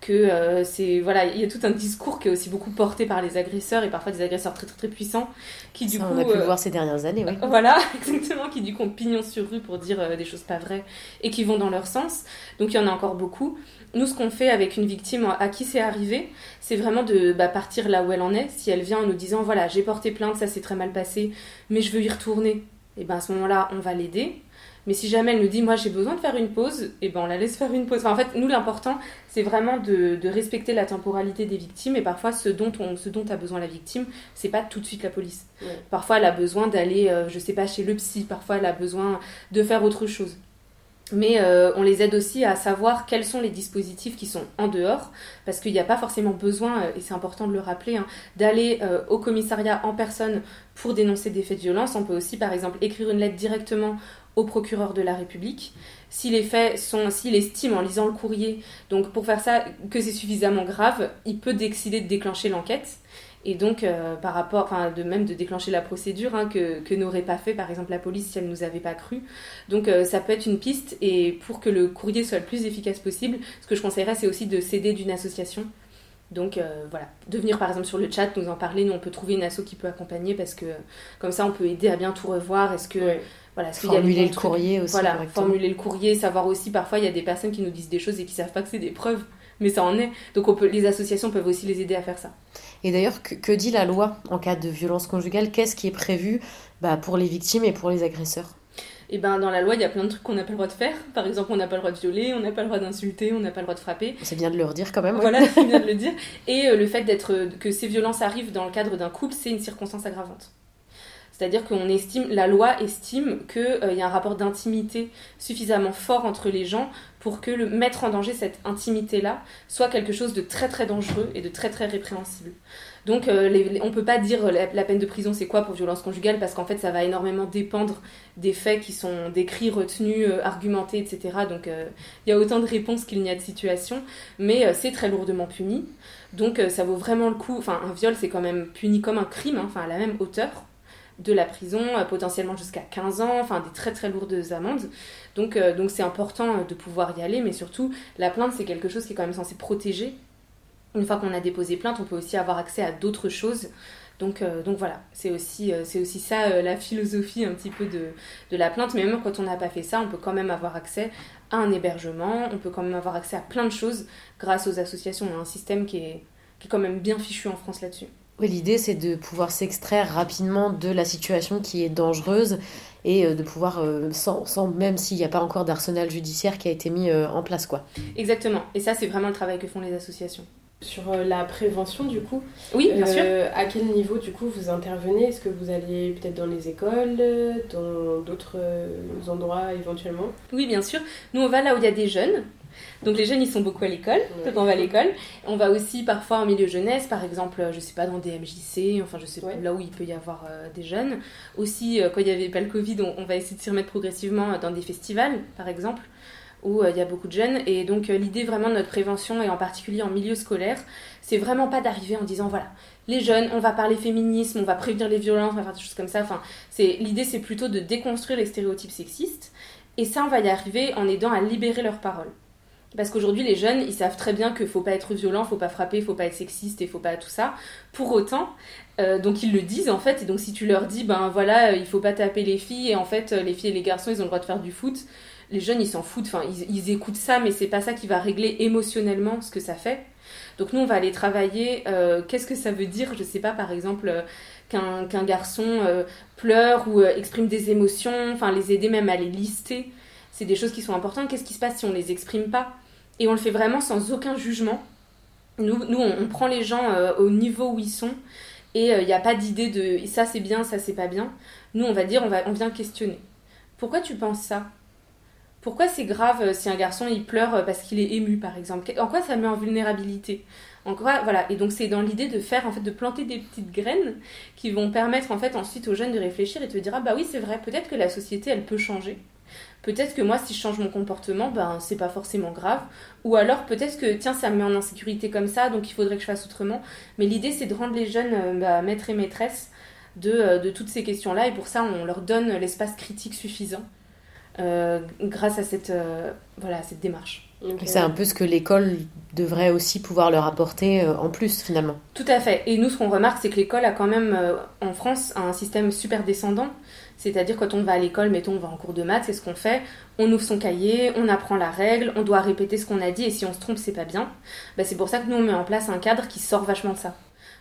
que euh, c'est voilà il y a tout un discours qui est aussi beaucoup porté par les agresseurs et parfois des agresseurs très très très puissants qui du coup on a pu le euh, voir ces dernières années oui voilà exactement qui du coup ont pignon sur rue pour dire euh, des choses pas vraies et qui vont dans leur sens. Donc il y en a encore beaucoup. Nous ce qu'on fait avec une victime à qui c'est arrivé c'est vraiment de bah, partir là où elle en est. Si elle vient en nous disant voilà j'ai porté plainte ça s'est très mal passé mais je veux y retourner. Et ben à ce moment là on va l'aider mais si jamais elle nous dit, moi j'ai besoin de faire une pause, et eh ben on la laisse faire une pause. en fait, nous l'important, c'est vraiment de, respecter la temporalité des victimes et parfois ce dont, on, ce dont a besoin la victime, c'est pas tout de suite la police. Parfois elle a besoin d'aller, euh, je sais pas, chez le psy, parfois elle a besoin de faire autre chose. Mais euh, on les aide aussi à savoir quels sont les dispositifs qui sont en dehors, parce qu'il n'y a pas forcément besoin, euh, et c'est important de le rappeler, hein, d'aller au commissariat en personne pour dénoncer des faits de violence. On peut aussi, par exemple, écrire une lettre directement au procureur de la République. Si les faits sont, s'il estime en lisant le courrier, donc pour faire ça, que c'est suffisamment grave, il peut décider de déclencher l'enquête. Et donc, euh, par rapport, enfin, de même de déclencher la procédure hein, que, que n'aurait pas fait, par exemple, la police si elle ne nous avait pas cru. Donc, euh, ça peut être une piste. Et pour que le courrier soit le plus efficace possible, ce que je conseillerais, c'est aussi de s'aider d'une association. Donc euh, voilà, de venir par exemple sur le chat, nous en parler, nous on peut trouver une asso qui peut accompagner parce que comme ça on peut aider à bien tout revoir. Est-ce que voilà, formuler le courrier aussi. Voilà, formuler le courrier, savoir aussi parfois il y a des personnes qui nous disent des choses et qui savent pas que c'est des preuves, mais ça en est. Donc on peut, les associations peuvent aussi les aider à faire ça. Et d'ailleurs, que, dit la loi en cas de violence conjugale? Qu'est-ce qui est prévu bah, pour les victimes et pour les agresseurs? Et ben dans la loi, il y a plein de trucs qu'on n'a pas le droit de faire. Par exemple, on n'a pas le droit de violer, on n'a pas le droit d'insulter, on n'a pas le droit de frapper. C'est bien de le redire quand même. Voilà, c'est bien de le dire. Et euh, le fait d'être que ces violences arrivent dans le cadre d'un couple, c'est une circonstance aggravante. C'est-à-dire qu'on estime, la loi estime qu'il euh, y a un rapport d'intimité suffisamment fort entre les gens pour que le mettre en danger cette intimité-là soit quelque chose de très très dangereux et de très très répréhensible. Donc euh, on ne peut pas dire la, peine de prison c'est quoi pour violence conjugale parce qu'en fait ça va énormément dépendre des faits qui sont décrits, retenus, euh, argumentés, etc. Donc il y a autant de réponses qu'il n'y a de situations, mais c'est très lourdement puni. Donc ça vaut vraiment le coup. Enfin un viol c'est quand même puni comme un crime, hein, enfin à la même hauteur de la prison, euh, potentiellement jusqu'à 15 ans, enfin des très très lourdes amendes. Donc euh, donc c'est important euh, de pouvoir y aller, mais surtout la plainte c'est quelque chose qui est quand même censé protéger. Une fois qu'on a déposé plainte, on peut aussi avoir accès à d'autres choses. Donc, donc voilà, c'est aussi, c'est aussi ça la philosophie un petit peu de, de la plainte. Mais même quand on n'a pas fait ça, on peut quand même avoir accès à un hébergement, on peut quand même avoir accès à plein de choses grâce aux associations. On a un système qui est, qui est quand même bien fichu en France là-dessus. Oui, l'idée c'est de pouvoir s'extraire rapidement de la situation qui est dangereuse et euh, de pouvoir, euh, sans, sans même s'il n'y a pas encore d'arsenal judiciaire qui a été mis euh, en place. quoi. Exactement, et ça c'est vraiment le travail que font les associations. Sur la prévention du coup, oui, bien sûr. À quel niveau du coup vous intervenez? Est-ce que vous allez peut-être dans les écoles, dans d'autres endroits éventuellement? Oui, bien sûr. Nous on va là où il y a des jeunes donc les jeunes, ils sont beaucoup à l'école, donc on va à l'école. On va aussi parfois en milieu jeunesse, par exemple, je sais pas, dans des MJC, enfin je sais pas, là où il peut y avoir euh, des jeunes. Aussi, euh, quand il n'y avait pas le Covid, on, va essayer de s'y remettre progressivement dans des festivals, par exemple, où euh, il y a beaucoup de jeunes. Et donc l'idée vraiment de notre prévention, et en particulier en milieu scolaire, c'est vraiment pas d'arriver en disant, voilà, les jeunes, on va parler féminisme, on va prévenir les violences, on va faire des choses comme ça. Enfin, c'est l'idée, c'est plutôt de déconstruire les stéréotypes sexistes. Et ça, on va y arriver en aidant à libérer leurs paroles. Parce qu'aujourd'hui, les jeunes, ils savent très bien qu'il faut pas être violent, faut pas frapper, faut pas être sexiste et faut pas tout ça. Pour autant, euh, donc ils le disent en fait. Et donc si tu leur dis, ben voilà, euh, il faut pas taper les filles et en fait euh, les filles et les garçons, ils ont le droit de faire du foot. Les jeunes, ils s'en foutent. Enfin, ils, écoutent ça, mais c'est pas ça qui va régler émotionnellement ce que ça fait. Donc nous, on va aller travailler. Qu'est-ce que ça veut dire Je sais pas, par exemple. qu'un garçon pleure ou exprime des émotions, enfin les aider même à les lister, c'est des choses qui sont importantes. Qu'est-ce qui se passe si on les exprime pas? Et on le fait vraiment sans aucun jugement. Nous, nous on, prend les gens euh, au niveau où ils sont et il euh, n'y a pas d'idée de ça c'est bien, ça c'est pas bien. Nous, on va dire, on, va, on vient questionner. Pourquoi tu penses ça? Pourquoi c'est grave euh, si un garçon il pleure parce qu'il est ému par exemple? En quoi ça met en vulnérabilité? En quoi, voilà. Et donc c'est dans l'idée de faire en fait de planter des petites graines qui vont permettre en fait ensuite aux jeunes de réfléchir et de dire ah bah oui c'est vrai peut-être que la société elle peut changer Peut-être que moi, si je change mon comportement, ben c'est pas forcément grave. Ou alors peut-être que tiens, ça me met en insécurité comme ça, donc il faudrait que je fasse autrement. Mais l'idée, c'est de rendre les jeunes euh, bah, maîtres et maîtresses de, euh, de toutes ces questions-là, et pour ça, on leur donne l'espace critique suffisant euh, grâce à cette, voilà, cette démarche. C'est un peu ce que l'école devrait aussi pouvoir leur apporter en plus finalement. Tout à fait. Et nous, ce qu'on remarque, c'est que l'école a quand même en France un système super descendant. C'est-à-dire quand on va à l'école, mettons on va en cours de maths, c'est ce qu'on fait On ouvre son cahier, on apprend la règle, on doit répéter ce qu'on a dit et si on se trompe c'est pas bien. Bah, c'est pour ça que nous on met en place un cadre qui sort vachement de ça.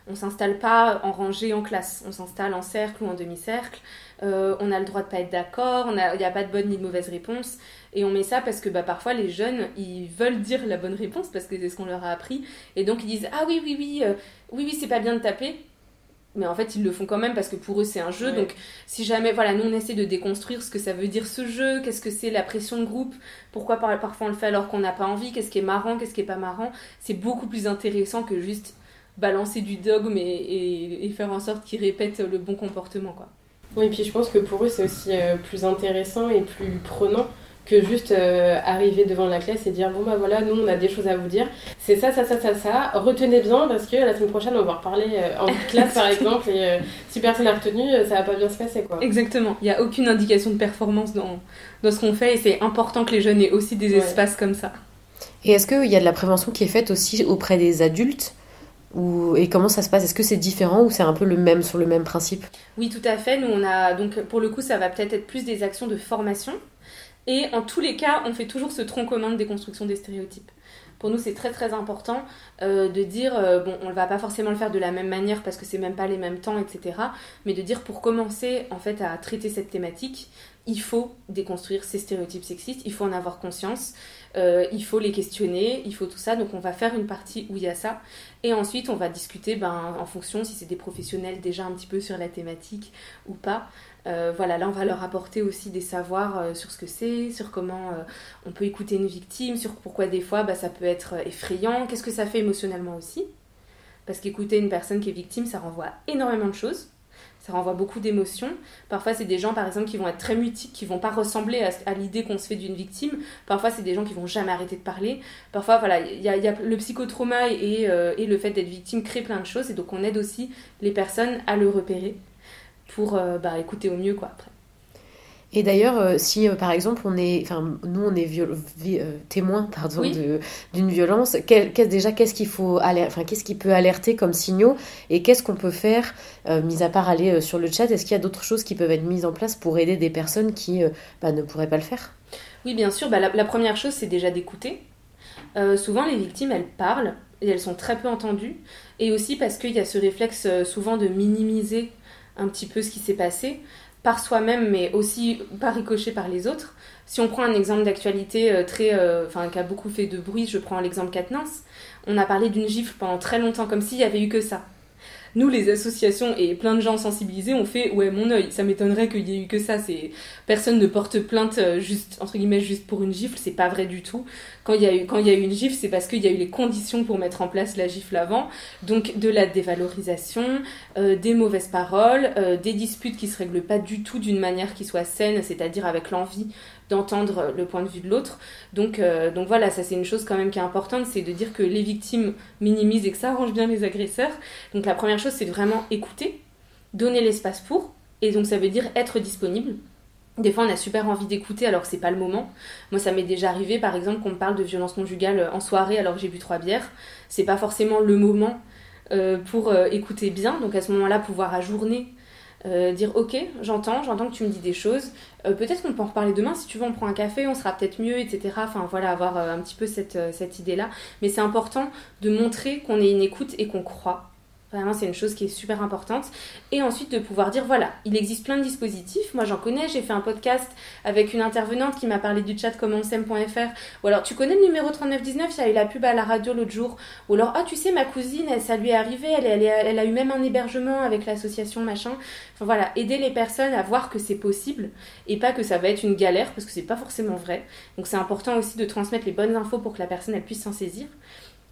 On s'installe pas en rangée en classe, on s'installe en cercle ou en demi-cercle. Euh, on a le droit de pas être d'accord, il n'y a pas de bonne ni de mauvaise réponse. Et on met ça parce que bah, parfois les jeunes, ils veulent dire la bonne réponse parce que c'est ce qu'on leur a appris. Et donc ils disent Ah oui, oui, oui, euh, oui, oui, c'est pas bien de taper mais en fait ils le font quand même parce que pour eux c'est un jeu. Donc si jamais voilà nous on essaie de déconstruire ce que ça veut dire ce jeu qu'est-ce que c'est la pression de groupe pourquoi parfois on le fait alors qu'on n'a pas envie qu'est-ce qui est marrant qu'est-ce qui est pas marrant c'est beaucoup plus intéressant que juste balancer du dogme et, et, faire en sorte qu'ils répètent le bon comportement quoi. Oui et puis je pense que pour eux c'est aussi euh, plus intéressant et plus prenant que juste euh, arriver devant la classe et dire bon bah voilà nous on a des choses à vous dire. C'est ça ça ça ça ça. Retenez bien parce que la semaine prochaine on va reparler euh, en classe par exemple et euh, si personne n'a retenu ça va pas bien se passer quoi. Exactement. Il n'y a aucune indication de performance dans, dans ce qu'on fait et c'est important que les jeunes aient aussi des espaces comme ça. Et est-ce qu'il y a de la prévention qui est faite aussi auprès des adultes ou, et comment ça se passe? Est-ce que c'est différent ou c'est un peu le même sur le même principe? Oui, tout à fait. Nous, on a donc pour le coup, ça va peut-être être plus des actions de formation et en tous les cas, on fait toujours ce tronc commun de déconstruction des stéréotypes. Pour nous, c'est très très important euh, de dire, euh, bon, on ne va pas forcément le faire de la même manière parce que c'est même pas les mêmes temps, etc. Mais de dire pour commencer en fait à traiter cette thématique, il faut déconstruire ces stéréotypes sexistes, il faut en avoir conscience, euh, il faut les questionner, il faut tout ça. Donc on va faire une partie où il y a ça. Et ensuite, on va discuter ben, en fonction si c'est des professionnels déjà un petit peu sur la thématique ou pas. Euh, voilà, là on va leur apporter aussi des savoirs euh, sur ce que c'est, sur comment euh, on peut écouter une victime, sur pourquoi des fois bah, ça peut être effrayant, qu'est-ce que ça fait émotionnellement aussi. Parce qu'écouter une personne qui est victime, ça renvoie énormément de choses, ça renvoie beaucoup d'émotions. Parfois c'est des gens par exemple qui vont être très mutiques, qui vont pas ressembler à, l'idée qu'on se fait d'une victime. Parfois c'est des gens qui vont jamais arrêter de parler. Parfois voilà, il y, a, le psychotrauma et, et le fait d'être victime crée plein de choses et donc on aide aussi les personnes à le repérer pour euh, bah, écouter au mieux quoi après. Et d'ailleurs, euh, si euh, par exemple on est, enfin nous on est témoin pardon d'une violence, déjà qu'est-ce qu'il faut, enfin qu'est-ce qui peut alerter comme signaux et qu'est-ce qu'on peut faire, mis à part aller sur le chat, est-ce qu'il y a d'autres choses qui peuvent être mises en place pour aider des personnes qui bah, ne pourraient pas le faire? Oui, bien sûr. Bah, la, première chose c'est déjà d'écouter. souvent les victimes elles parlent et elles sont très peu entendues et aussi parce qu'il y a ce réflexe souvent de minimiser un petit peu ce qui s'est passé par soi-même, mais aussi par ricochet par les autres. Si on prend un exemple d'actualité euh, très, euh, qui a beaucoup fait de bruit, je prends l'exemple Katnins. On a parlé d'une gifle pendant très longtemps, comme s'il y avait eu que ça nous, les associations et plein de gens sensibilisés, ont fait ouais, mon œil. Ça m'étonnerait qu'il y ait eu que ça. C'est personne ne porte plainte euh, juste entre guillemets juste pour une gifle. C'est pas vrai du tout. Quand il y a eu quand il y a eu une gifle, c'est parce qu'il y a eu les conditions pour mettre en place la gifle avant. Donc de la dévalorisation, euh, des mauvaises paroles, euh, des disputes qui se règlent pas du tout d'une manière qui soit saine, c'est-à-dire avec l'envie d'entendre le point de vue de l'autre. Donc, euh, donc voilà, ça c'est une chose quand même qui est importante, c'est de dire que les victimes minimisent et que ça arrange bien les agresseurs. Donc la première chose, c'est vraiment écouter, donner l'espace pour, et donc ça veut dire être disponible. Des fois, on a super envie d'écouter alors que c'est pas le moment. Moi, ça m'est déjà arrivé, par exemple, qu'on me parle de violence conjugale en soirée alors que j'ai bu trois bières. C'est pas forcément le moment euh, pour euh, écouter bien. Donc à ce moment-là, pouvoir ajourner euh, dire ok, j'entends, j'entends que tu me dis des choses. Euh, peut-être qu'on peut en reparler demain. Si tu veux, on prend un café, on sera peut-être mieux, etc. Enfin voilà, avoir euh, un petit peu cette, cette idée-là. Mais c'est important de montrer qu'on est une écoute et qu'on croit Vraiment, c'est une chose qui est super importante. Et ensuite, de pouvoir dire, voilà, il existe plein de dispositifs. Moi, j'en connais. J'ai fait un podcast avec une intervenante qui m'a parlé du chat commencem.fr. Ou alors, tu connais le numéro 3919 Il y a eu la pub à la radio l'autre jour. Ou alors, ah, tu sais, ma cousine, ça lui est arrivé. Elle, elle, elle a eu même un hébergement avec l'association, machin. Enfin, voilà, aider les personnes à voir que c'est possible et pas que ça va être une galère parce que c'est pas forcément vrai. Donc, c'est important aussi de transmettre les bonnes infos pour que la personne, elle puisse s'en saisir.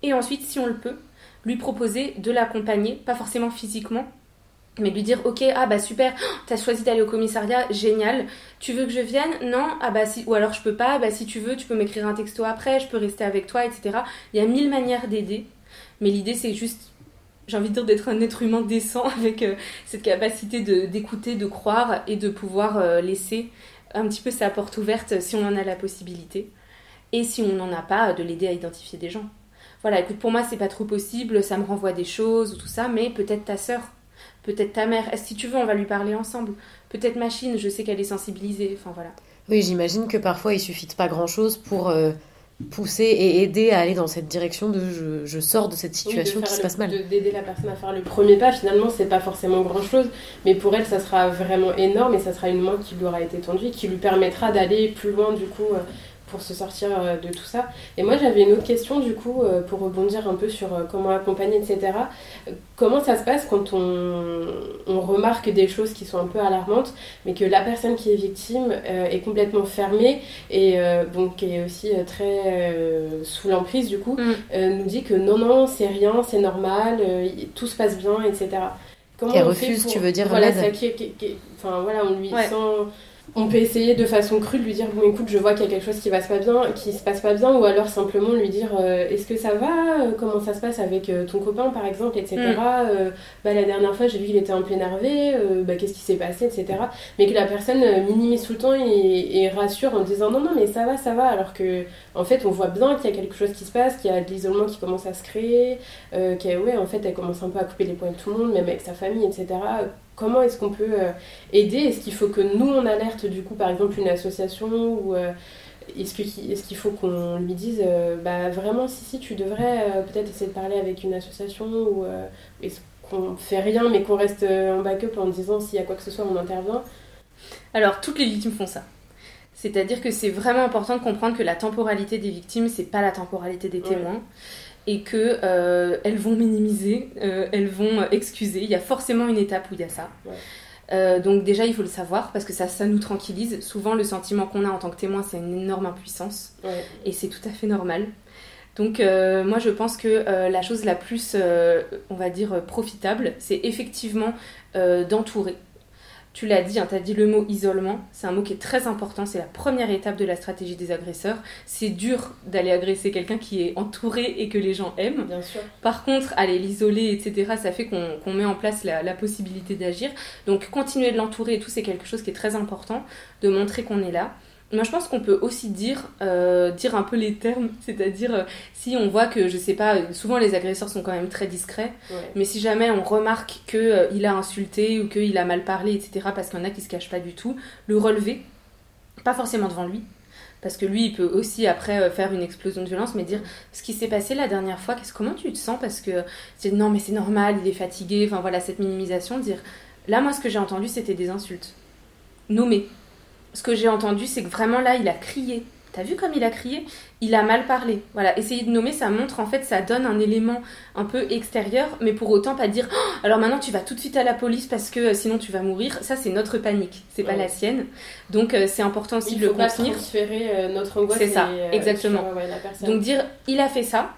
Et ensuite, si on le peut, lui proposer de l'accompagner, pas forcément physiquement, mais lui dire ok ah bah super t'as choisi d'aller au commissariat génial. Tu veux que je vienne? Non. Ah bah si ou alors je peux pas. Bah si tu veux tu peux m'écrire un texto après je peux rester avec toi etc il y a mille manières d'aider mais l'idée c'est juste j'ai envie de dire d'être un être humain décent avec euh, cette capacité d'écouter de, croire et de pouvoir euh, laisser un petit peu sa porte ouverte si on en a la possibilité et si on n'en a pas de l'aider à identifier des gens voilà écoute pour moi c'est pas trop possible ça me renvoie des choses ou tout ça mais peut-être ta sœur peut-être ta mère. Si tu veux, on va lui parler ensemble. Peut-être machine, je sais qu'elle est sensibilisée. Enfin voilà. Oui, j'imagine que parfois il suffit de pas grand-chose pour euh, pousser et aider à aller dans cette direction de je, sors de cette situation qui se passe mal. D'aider la personne à faire le premier pas, finalement, c'est pas forcément grand-chose, mais pour elle, ça sera vraiment énorme et ça sera une main qui lui aura été tendue, qui lui permettra d'aller plus loin du coup. Euh, pour se sortir euh, de tout ça. Et moi, j'avais une autre question, du coup, euh, pour rebondir un peu sur euh, comment accompagner, etc. Comment ça se passe quand on, on, remarque des choses qui sont un peu alarmantes, mais que la personne qui est victime est complètement fermée et donc qui est aussi très sous l'emprise, du coup, mm. nous dit que non, non, c'est rien, c'est normal, tout se passe bien, etc. Comment on refuse, tu veux dire voilà, ça, qui, enfin, voilà, on lui sent on peut essayer de façon crue de lui dire bon écoute je vois qu'il y a quelque chose qui va se pas bien qui se passe pas bien ou alors simplement lui dire euh, est-ce que ça va euh, comment ça se passe avec euh, ton copain par exemple etc mm. bah, la dernière fois j'ai vu qu'il était un peu énervé bah, qu'est-ce qui s'est passé etc mais que la personne minimise tout le temps et, rassure en disant non non mais ça va ça va alors que en fait on voit bien qu'il y a quelque chose qui se passe qu'il y a de l'isolement qui commence à se créer qu'elle ouais en fait elle commence un peu à couper les points de tout le monde même avec sa famille etc comment est-ce qu'on peut euh, aider? Est-ce qu'il faut que nous on alerte du coup par exemple une association ou euh, est-ce qu'il faut qu'on lui dise euh, bah vraiment si si tu devrais peut-être essayer de parler avec une association ou est-ce qu'on fait rien mais qu'on reste en backup en disant s'il y a quoi que ce soit on intervient? Alors toutes les victimes font ça. C'est-à-dire que c'est vraiment important de comprendre que la temporalité des victimes, c'est pas la temporalité des témoins et que euh, elles vont minimiser, euh, elles vont excuser. Il y a forcément une étape où il y a ça. Euh, donc déjà, il faut le savoir parce que ça, ça nous tranquillise. Souvent, le sentiment qu'on a en tant que témoin, c'est une énorme impuissance et c'est tout à fait normal. Donc moi, je pense que la chose la plus, on va dire, profitable, c'est effectivement d'entourer tu l'as dit, hein, tu as dit le mot isolement. C'est un mot qui est très important. C'est la première étape de la stratégie des agresseurs. C'est dur d'aller agresser quelqu'un qui est entouré et que les gens aiment. Bien sûr. Par contre, aller l'isoler, etc., ça fait qu'on met en place la, la possibilité d'agir. Donc, continuer de l'entourer et tout, c'est quelque chose qui est très important, de montrer qu'on est là. Moi, je pense qu'on peut aussi dire, euh, dire un peu les termes, c'est-à-dire euh, si on voit que, je sais pas, souvent les agresseurs sont quand même très discrets, mais si jamais on remarque qu'il euh, il a insulté ou qu'il a mal parlé, etc., parce qu'il y en a qui se cachent pas du tout, le relever, pas forcément devant lui, parce que lui, il peut aussi après faire une explosion de violence, mais dire ce qui s'est passé la dernière fois, qu'est-ce, comment tu te sens? Parce que c'est non, mais c'est normal, il est fatigué, enfin voilà, cette minimisation, dire là, moi, ce que j'ai entendu, c'était des insultes. Nommer ce que j'ai entendu, c'est que vraiment là, il a crié. T'as vu comme il a crié? Il a mal parlé. Voilà, essayer de nommer, ça montre en fait, ça donne un élément un peu extérieur, mais pour autant pas dire oh, alors maintenant tu vas tout de suite à la police parce que euh, sinon tu vas mourir. Ça, c'est notre panique, c'est pas la sienne. Donc euh, c'est important aussi de le contenir. transférer euh, notre angoisse. C'est ça, exactement. Donc dire il a fait ça,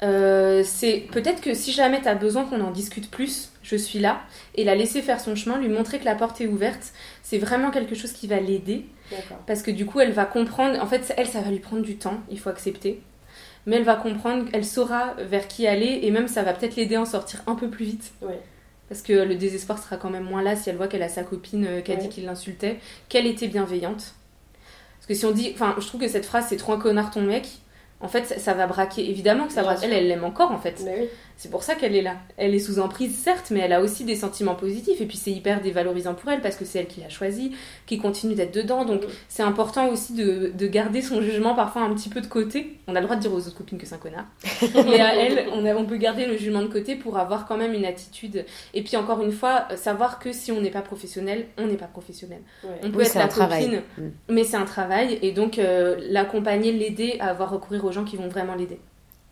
c'est peut-être que si jamais tu as besoin qu'on en discute plus, je suis là, et la laisser faire son chemin, lui montrer que la porte est ouverte, c'est vraiment quelque chose qui va l'aider. Parce que du coup, elle va comprendre, en fait, elle, ça va lui prendre du temps, il faut accepter. Mais elle va comprendre, elle saura vers qui aller, et même ça va peut-être l'aider à en sortir un peu plus vite. Parce que le désespoir sera quand même moins là si elle voit qu'elle a sa copine euh, qui a dit qu'il l'insultait, qu'elle était bienveillante. Parce que si on dit, enfin, je trouve que cette phrase, c'est trop un connard ton mec, en fait, ça, va braquer. Évidemment que ça braque. Elle, elle l'aime encore, en fait. C'est pour ça qu'elle est là. Elle est sous emprise, certes, mais elle a aussi des sentiments positifs. Et puis c'est hyper dévalorisant pour elle parce que c'est elle qui l'a choisi, qui continue d'être dedans. Donc c'est important aussi de, garder son jugement parfois un petit peu de côté. On a le droit de dire aux autres copines que c'est un connard. mais à elle, on, on peut garder le jugement de côté pour avoir quand même une attitude. Et puis encore une fois, savoir que si on n'est pas professionnel, on n'est pas professionnel. On peut être la copine, mm. mais c'est un travail. Et donc euh, l'accompagner, l'aider à avoir recourir aux gens qui vont vraiment l'aider.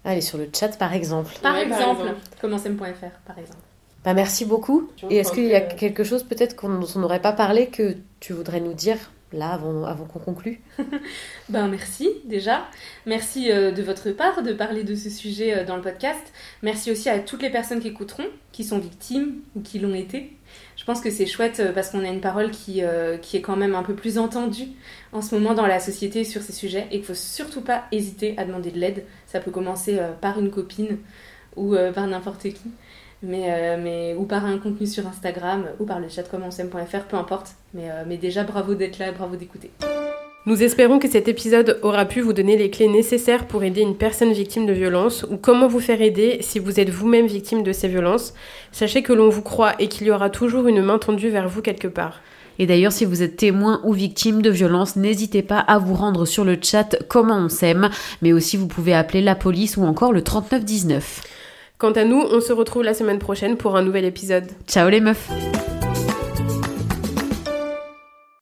Allez sur le chat par exemple. Par, exemple, commencem.fr par exemple. Bah, merci beaucoup. Et est-ce qu'il y a quelque chose peut-être qu'on n'aurait pas parlé que tu voudrais nous dire là avant, avant qu'on conclue? Ben merci déjà. Merci euh, de votre part de parler de ce sujet euh, dans le podcast. Merci aussi à toutes les personnes qui écouteront, qui sont victimes ou qui l'ont été. Je pense que c'est chouette euh, parce qu'on a une parole qui, qui est quand même un peu plus entendue en ce moment dans la société sur ces sujets et qu'il faut surtout pas hésiter à demander de l'aide. Ça peut commencer par une copine ou par n'importe qui. Mais, mais, ou par un contenu sur Instagram, ou par le chat comme peu importe. Mais, mais déjà, bravo d'être là, bravo d'écouter. Nous espérons que cet épisode aura pu vous donner les clés nécessaires pour aider une personne victime de violence ou comment vous faire aider si vous êtes vous-même victime de ces violences. Sachez que l'on vous croit et qu'il y aura toujours une main tendue vers vous quelque part. Et d'ailleurs, si vous êtes témoin ou victime de violence, n'hésitez pas à vous rendre sur le chat Comment on s'aime, mais aussi vous pouvez appeler la police ou encore le 3919. Quant à nous, on se retrouve la semaine prochaine pour un nouvel épisode. Ciao les meufs